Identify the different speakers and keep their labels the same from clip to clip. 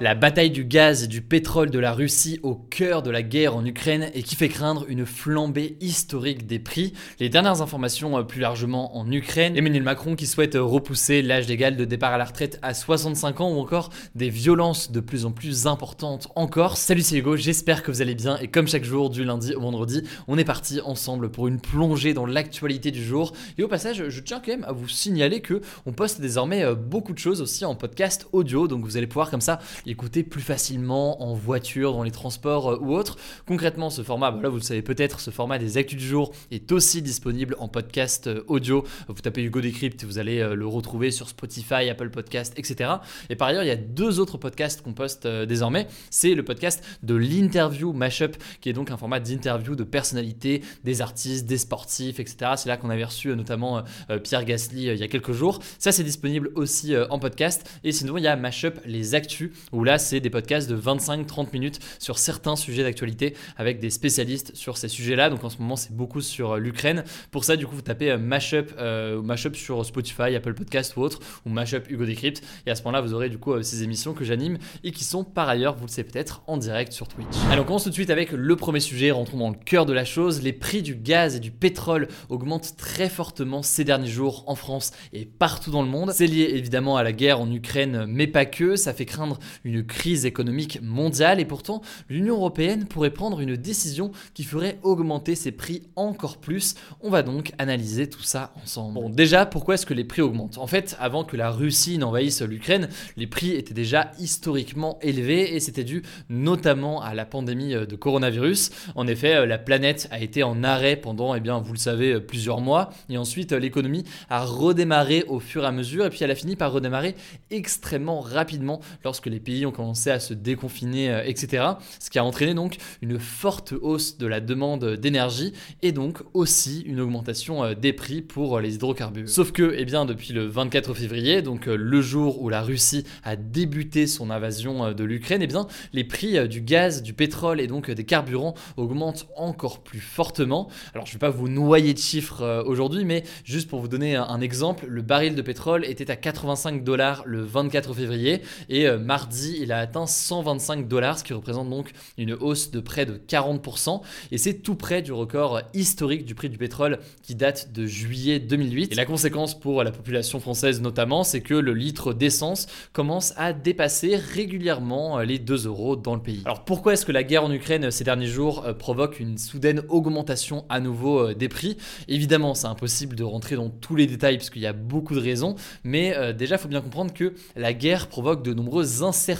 Speaker 1: La bataille du gaz et du pétrole de la Russie au cœur de la guerre en Ukraine et qui fait craindre une flambée historique des prix. Les dernières informations euh, plus largement en Ukraine, Emmanuel Macron qui souhaite repousser l'âge légal de départ à la retraite à 65 ans ou encore des violences de plus en plus importantes encore. Salut c'est Hugo, j'espère que vous allez bien et comme chaque jour du lundi au vendredi, on est parti ensemble pour une plongée dans l'actualité du jour. Et au passage, je tiens quand même à vous signaler que on poste désormais euh, beaucoup de choses aussi en podcast audio, donc vous allez pouvoir comme ça écouter plus facilement en voiture, dans les transports euh, ou autres. Concrètement, ce format, bah vous le savez peut-être, ce format des actus du jour est aussi disponible en podcast euh, audio. Vous tapez Hugo Décrypte, vous allez euh, le retrouver sur Spotify, Apple Podcast, etc. Et par ailleurs, il y a deux autres podcasts qu'on poste désormais. C'est le podcast de l'interview Mashup, qui est donc un format d'interview de personnalités, des artistes, des sportifs, etc. C'est là qu'on avait reçu notamment Pierre Gasly il y a quelques jours. Ça, c'est disponible aussi en podcast. Et sinon, il y a Mashup les actus, où là, c'est des podcasts de 25-30 minutes sur certains sujets d'actualité avec des spécialistes sur ces sujets-là. Donc en ce moment, c'est beaucoup sur euh, l'Ukraine. Pour ça, du coup, vous tapez euh, Mashup, euh, Mashup sur Spotify, Apple Podcast ou autre, ou Mashup Hugo Decrypt. Et à ce moment-là, vous aurez du coup ces émissions que j'anime et qui sont par ailleurs, vous le savez peut-être, en direct sur Twitch. Alors, on commence tout de suite avec le premier sujet. Rentrons dans le cœur de la chose. Les prix du gaz et du pétrole augmentent très fortement ces derniers jours en France et partout dans le monde. C'est lié évidemment à la guerre en Ukraine, mais pas que. Ça fait craindre une crise économique mondiale et pourtant l'Union européenne pourrait prendre une décision qui ferait augmenter ses prix encore plus. On va donc analyser tout ça ensemble. Bon, déjà, pourquoi est-ce que les prix augmentent? En fait, avant que la Russie n'envahisse l'Ukraine, les prix étaient déjà historiquement élevés et c'était dû notamment à la pandémie de coronavirus. En effet, la planète a été en arrêt pendant, eh bien, vous le savez, plusieurs mois et ensuite l'économie a redémarré au fur et à mesure et puis elle a fini par redémarrer extrêmement rapidement lorsque les pays ont commencé à se déconfiner, euh, etc. Ce qui a entraîné donc une forte hausse de la demande d'énergie et donc aussi une augmentation euh, des prix pour euh, les hydrocarbures. Sauf que, eh bien, depuis le 24 février, donc le jour où la Russie a débuté son invasion de l'Ukraine, eh bien, les prix du gaz, du pétrole et donc des carburants augmentent encore plus fortement. Alors, je ne vais pas vous noyer de chiffres aujourd'hui, mais juste pour vous donner un exemple, le baril de pétrole était à 85 dollars le 24 février et mardi, il a atteint 125 dollars, ce qui représente donc une hausse de près de 40%. Et c'est tout près du record historique du prix du pétrole qui date de juillet 2008. Et la conséquence pour la population française notamment, c'est que le litre d'essence commence à dépasser régulièrement les 2 euros dans le pays. Alors pourquoi est-ce que la guerre en Ukraine ces derniers jours euh, provoque une soudaine augmentation à nouveau euh, des prix? Évidemment, c'est impossible de rentrer dans tous les détails puisqu'il y a beaucoup de raisons, mais euh, déjà, il faut bien comprendre que la guerre provoque de nombreuses incertitudes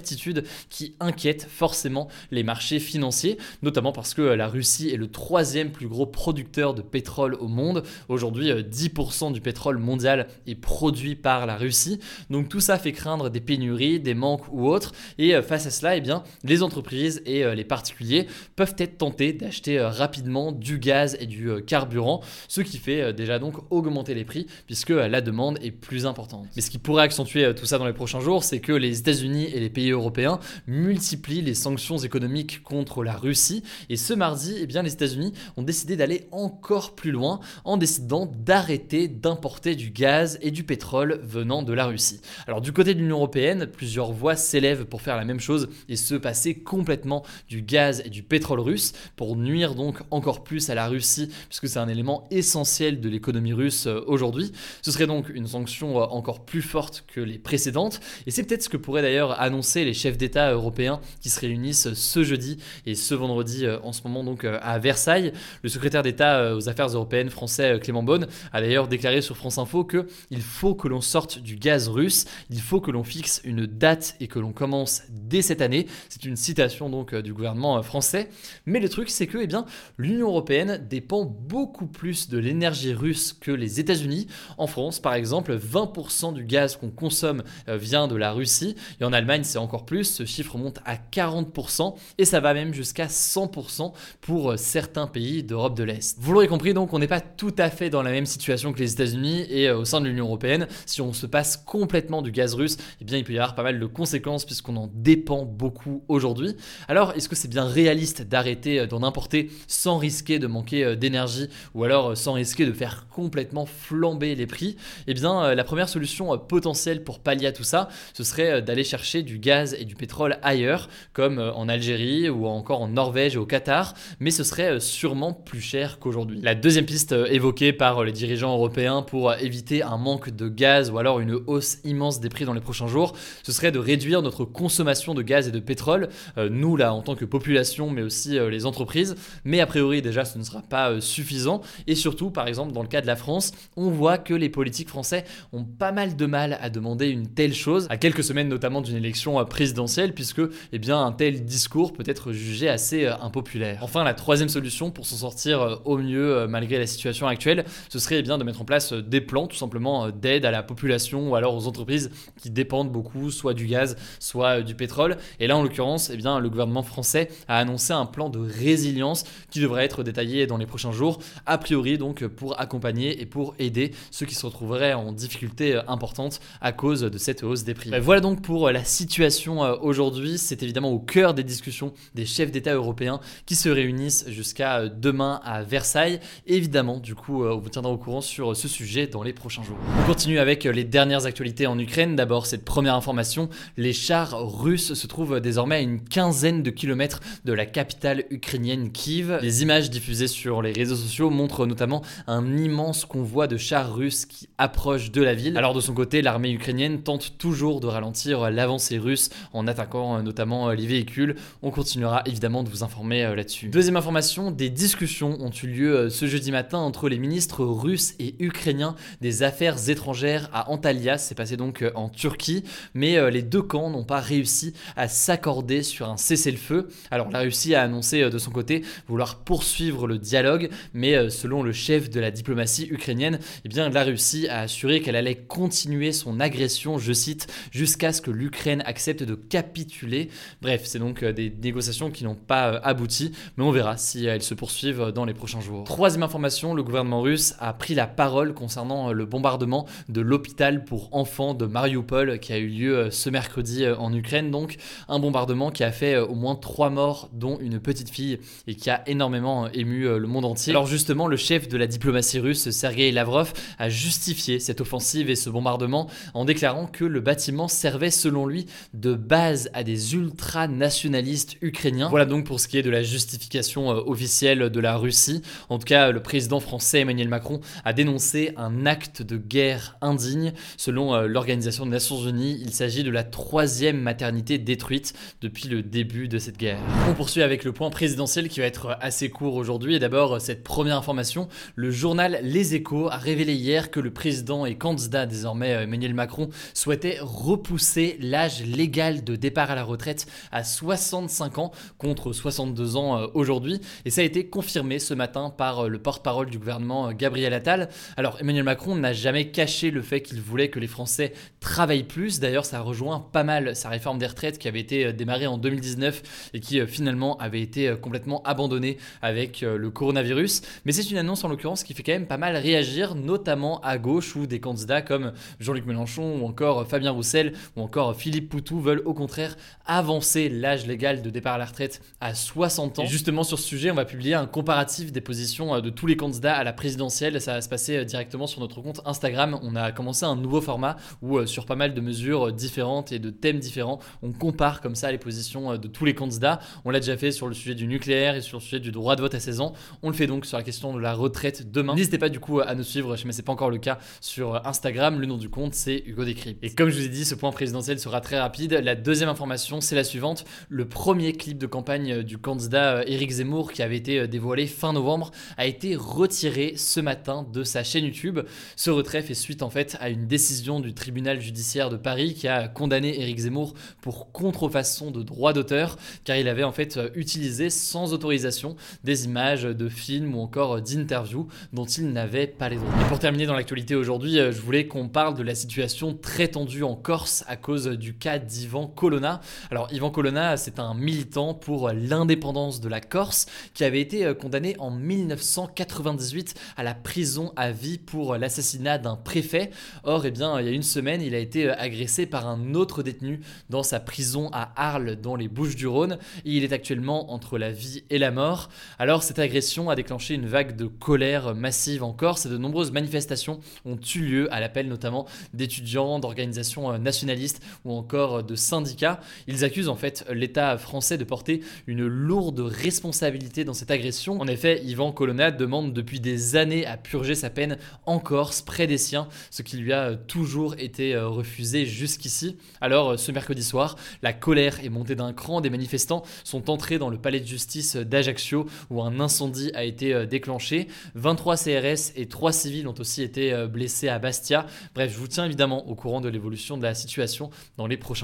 Speaker 1: qui inquiète forcément les marchés financiers, notamment parce que la Russie est le troisième plus gros producteur de pétrole au monde. Aujourd'hui, 10% euh, du pétrole mondial est produit par la Russie. Donc tout ça fait craindre des pénuries, des manques ou autres. Et euh, face à cela, eh bien, les entreprises et euh, les particuliers peuvent être tentés d'acheter rapidement du gaz et du carburant, ce qui fait déjà donc augmenter les prix puisque la demande est plus importante. Mais ce qui pourrait accentuer tout ça dans les prochains jours, c'est que les États-Unis et les pays européens européens multiplient les sanctions économiques contre la Russie. Et ce mardi, eh bien, les États-Unis ont décidé d'aller encore plus loin en décidant d'arrêter d'importer du gaz et du pétrole venant de la Russie. Alors du côté de l'Union européenne, plusieurs voix s'élèvent pour faire la même chose et se passer complètement du gaz et du pétrole russe pour nuire donc encore plus à la Russie puisque c'est un élément essentiel de l'économie russe euh, aujourd'hui. Ce serait donc une sanction euh, encore plus forte que les précédentes et c'est peut-être ce que pourrait d'ailleurs annoncer Les chefs d'État européens qui se réunissent ce jeudi et ce vendredi en ce moment donc à Versailles. Le secrétaire d'État aux affaires européennes français Clément Beaune a d'ailleurs déclaré sur France Info que il faut que l'on sorte du gaz russe, il faut que l'on fixe une date et que l'on commence dès cette année. C'est une citation donc du gouvernement français. Mais le truc c'est que eh bien l'Union européenne dépend beaucoup plus de l'énergie russe que les États-Unis. En France par exemple, 20% du gaz qu'on consomme euh, vient de la Russie et en Allemagne encore plus, ce chiffre monte à 40% et ça va même jusqu'à 100% pour euh, certains pays d'Europe de l'Est. Vous l'aurez compris donc on n'est pas tout à fait dans la même situation que les États-Unis et euh, au sein de l'Union européenne, si on se passe complètement du gaz russe, eh bien il peut y avoir pas mal de conséquences puisqu'on en dépend beaucoup aujourd'hui. Alors est-ce que c'est bien réaliste d'arrêter d'en importer sans risquer de manquer d'énergie ou alors sans risquer de faire complètement flamber les prix? Eh bien la première solution potentielle pour pallier à tout ça, ce serait d'aller chercher du gaz et du pétrole ailleurs, comme en Algérie ou encore en Norvège et au Qatar, mais ce serait sûrement plus cher qu'aujourd'hui. La deuxième piste évoquée par les dirigeants européens pour éviter un manque de gaz ou alors une hausse immense des prix dans les prochains jours, ce serait de réduire notre consommation de gaz et de pétrole, nous là en tant que population, mais aussi les entreprises, mais a priori déjà ce ne sera pas suffisant, et surtout par exemple dans le cas de la France, on voit que les politiques français ont pas mal de mal à demander une telle chose, à quelques semaines notamment d'une élection euh, présidentielle, puisque eh bien, un tel discours peut être jugé assez euh, impopulaire. Enfin, la troisième solution pour s'en sortir euh, au mieux malgré la situation actuelle, ce serait eh bien, de mettre en place des plans tout simplement d'aide à la population ou alors aux entreprises qui dépendent beaucoup soit du gaz, soit du pétrole. Et là, en l'occurrence, eh bien, le gouvernement français a annoncé un plan de résilience qui devrait être détaillé dans les prochains jours, a priori donc pour accompagner et pour aider ceux qui se retrouveraient en difficulté importante à cause de cette hausse des prix. Voilà donc pour la situation euh, aujourd'hui. C'est évidemment au cœur des discussions des chefs d'État européens qui se réunissent jusqu'à euh, demain à Versailles. Évidemment, du coup, euh, on vous tiendra au courant sur ce sujet dans les prochains jours. On continue avec les dernières actualités en Ukraine. D'abord, cette première information, les chars russes se trouvent désormais à une quinzaine de kilomètres de la capitale ukrainienne Kiev. Les images diffusées sur les réseaux sociaux montrent notamment un immense convoi de chars russes qui approchent de la ville. Alors de son côté, l'armée ukrainienne tente toujours de ralentir l'avancée russe en attaquant euh, notamment euh, les véhicules. On continuera évidemment de vous informer euh, là-dessus. Deuxième information, des discussions ont eu lieu ce jeudi matin entre les ministres russes et ukrainiens des affaires étrangères à Antalya. C'est passé donc en Turquie, mais les deux camps n'ont pas réussi à s'accorder sur un cessez-le-feu. Alors la Russie a annoncé de son côté vouloir poursuivre le dialogue, mais selon le chef de la diplomatie ukrainienne, eh bien la Russie a assuré qu'elle allait continuer son agression, je cite, jusqu'à ce que l'Ukraine accepte de capituler. Bref, c'est donc euh, des négociations qui n'ont pas euh, abouti, mais on verra si elles se poursuivent dans les prochains jours. Troisième information, le gouvernement russe a pris la parole concernant euh, le bombardement de l'hôpital pour enfants de Mariupol qui a eu lieu ce mercredi en Ukraine. Donc un bombardement qui a fait au moins trois morts, dont une petite fille, et qui a énormément ému le monde entier. Alors justement, le chef de la diplomatie russe, Sergei Lavrov, a justifié cette offensive et ce bombardement en déclarant que le bâtiment servait selon lui de base à des ultra-nationalistes ukrainiens. Voilà donc pour ce qui est de la justification euh, officielle de la Russie. En tout cas, le président français Emmanuel Macron a dénoncé un acte de guerre indigne. Selon euh, l'Organisation des Nations Unies, il s'agit de la troisième maternité détruite depuis le début de cette guerre. On poursuit avec le point présidentiel qui va être assez court aujourd'hui. Et d'abord, cette première information, le journal Les Échos a révélé hier que le président et candidat désormais euh, Emmanuel Macron souhaitait repousser l'âge légal de départ à la retraite à 65 ans contre 62 ans euh, aujourd'hui. Et ça a été confirmé ce matin par euh, le porte-parole du gouvernement Gabriel Attal. Alors Emmanuel Macron n'a jamais caché le fait qu'il voulait que les Français travaillent plus. D'ailleurs, ça rejoint pas mal sa réforme des retraites qui avait été démarrée en 2019 et qui finalement avait été complètement abandonnée avec le coronavirus. Mais c'est une annonce en l'occurrence qui fait quand même pas mal réagir, notamment à gauche où des candidats comme Jean-Luc Mélenchon ou encore Fabien Roussel ou encore Philippe Poutou veulent au contraire avancer l'âge légal de départ à la retraite à 60 ans. Et justement sur ce sujet, on va publier un comparatif des positions euh, de tous les candidats à la présidentielle. Ça va se passer euh, directement sur notre compte Instagram. On a commencé un nouveau format où euh, sur pas mal de mesures différentes et de thèmes différents, on compare comme ça les positions de tous les candidats. On l'a déjà fait sur le sujet du nucléaire et sur le sujet du droit de vote à 16 ans. On le fait donc sur la question de la retraite demain. N'hésitez pas du coup à nous suivre, mais c'est pas encore le cas sur Instagram. Le nom du compte c'est Hugo Décrypte. Et comme je vous ai dit, ce point présidentiel sera très rapide La deuxième information, c'est la suivante. Le premier clip de campagne du candidat Éric Zemmour, qui avait été dévoilé fin novembre, a été retiré ce matin de sa chaîne YouTube. Ce retrait fait suite en fait à une décision du tribunal judiciaire de Paris qui a condamné Éric Zemmour pour contrefaçon de droit d'auteur, car il avait en fait utilisé sans autorisation des images de films ou encore d'interviews dont il n'avait pas les droits. Et pour terminer dans l'actualité aujourd'hui, je voulais qu'on parle de la situation très tendue en Corse à cause du cas d'Ivan Colonna. Alors Ivan Colonna, c'est un militant pour l'indépendance de la Corse qui avait été condamné en 1998 à la prison à vie pour l'assassinat d'un préfet. Or, eh bien, il y a une semaine, il a été agressé par un autre détenu dans sa prison à Arles, dans les Bouches-du-Rhône. Il est actuellement entre la vie et la mort. Alors, cette agression a déclenché une vague de colère massive en Corse et de nombreuses manifestations ont eu lieu à l'appel notamment d'étudiants, d'organisations nationalistes ou encore de syndicats. Ils accusent en fait l'État français de porter une lourde responsabilité dans cette agression. En effet, Ivan Colonna demande depuis des années à purger sa peine en Corse, près des siens, ce qui lui a toujours été euh, refusé jusqu'ici. Alors, euh, ce mercredi soir, la colère est montée d'un cran. Des manifestants sont entrés dans le palais de justice d'Ajaccio où un incendie a été euh, déclenché. 23 CRS et 3 civils ont aussi été blessés à Bastia. Bref, je vous tiens évidemment au courant de l'évolution de la situation dans les prochains